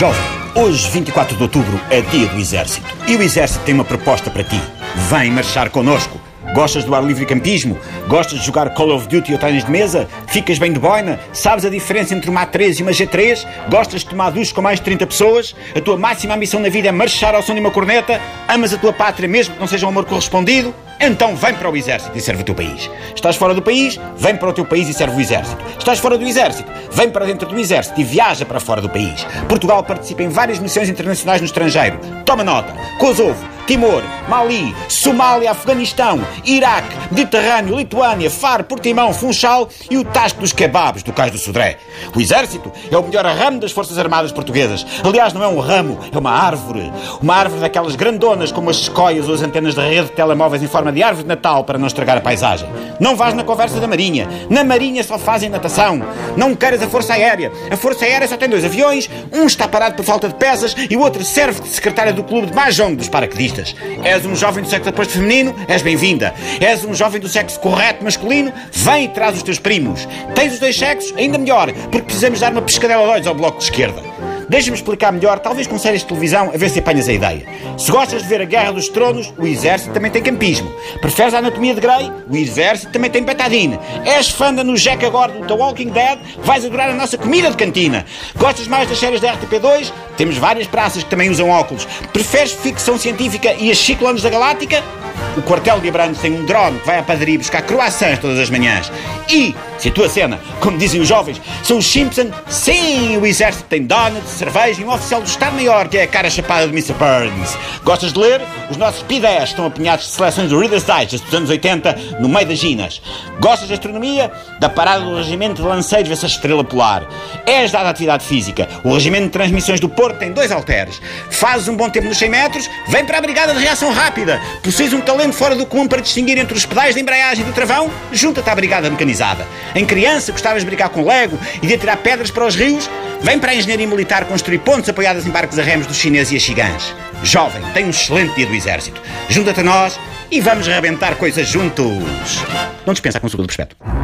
Jovem, hoje, 24 de outubro, é dia do Exército. E o Exército tem uma proposta para ti. Vem marchar connosco. Gostas do ar livre e campismo? Gostas de jogar Call of Duty ou tênis de mesa? Ficas bem de boina? Sabes a diferença entre uma A3 e uma G3? Gostas de tomar duche com mais de 30 pessoas? A tua máxima ambição na vida é marchar ao som de uma corneta? Amas a tua pátria mesmo que não seja um amor correspondido? Então vem para o exército e serve o teu país. Estás fora do país? Vem para o teu país e serve o exército. Estás fora do exército? Vem para dentro do exército e viaja para fora do país. Portugal participa em várias missões internacionais no estrangeiro. Toma nota. Kosovo, Timor, Mali, Somália, Afeganistão, Iraque, Mediterrâneo, Lituânia, Faro, Portimão, Funchal e o Tasco dos Kebabs do Cais do Sodré. O Exército é o melhor ramo das Forças Armadas Portuguesas. Aliás, não é um ramo, é uma árvore. Uma árvore daquelas grandonas como as escóias ou as antenas de rede de telemóveis em forma de árvore de Natal para não estragar a paisagem. Não vás na conversa da Marinha. Na Marinha só fazem natação. Não queiras a Força Aérea. A Força Aérea só tem dois aviões. Um está parado por falta de peças e o outro serve de secretária do clube de mahjong dos paraquedistas. És um jovem do sexo oposto feminino? És bem-vinda. És um jovem do sexo correto masculino? Vem e traz os teus primos. Tens os dois sexos? Ainda melhor, porque precisamos dar uma pescadela de olhos ao bloco de esquerda. Deixa-me explicar melhor, talvez com séries de televisão, a ver se apanhas a ideia. Se gostas de ver a Guerra dos Tronos, o Exército também tem campismo. Preferes a Anatomia de Grey? O Exército também tem betadine. És fã da no Jack agora do The Walking Dead? Vais adorar a nossa comida de cantina. Gostas mais das séries da RTP2? Temos várias praças que também usam óculos. Preferes ficção científica e as ciclones da Galáctica? O quartel de Abrantes tem um drone que vai à padaria buscar croissants todas as manhãs. E, se a cena, como dizem os jovens, são os Simpson, sim, o exército tem donuts, cerveja e um oficial do Estado-Maior que é a cara chapada de Mr. Burns. Gostas de ler? Os nossos P10 estão apinhados de seleções do Reader's Digest dos anos 80 no meio das ginas. Gostas de astronomia? Da parada do regimento de lanceiros vê-se a estrela polar. És dada atividade física. O regimento de transmissões do Porto tem dois halteres. Fazes um bom tempo nos 100 metros? Vem para a brigada de reação rápida. Possuis um talento fora do comum para distinguir entre os pedais de embreagem e do travão? Junta-te à brigada mecanizada. Em criança gostavas de brincar com Lego e de atirar pedras para os rios? Vem para a engenharia militar construir pontes apoiadas em barcos a remos dos chineses e as chigãs. Jovem, tem um excelente dia do exército. Junta-te a nós e vamos rebentar coisas juntos. Não dispensa a consulta do prospecto.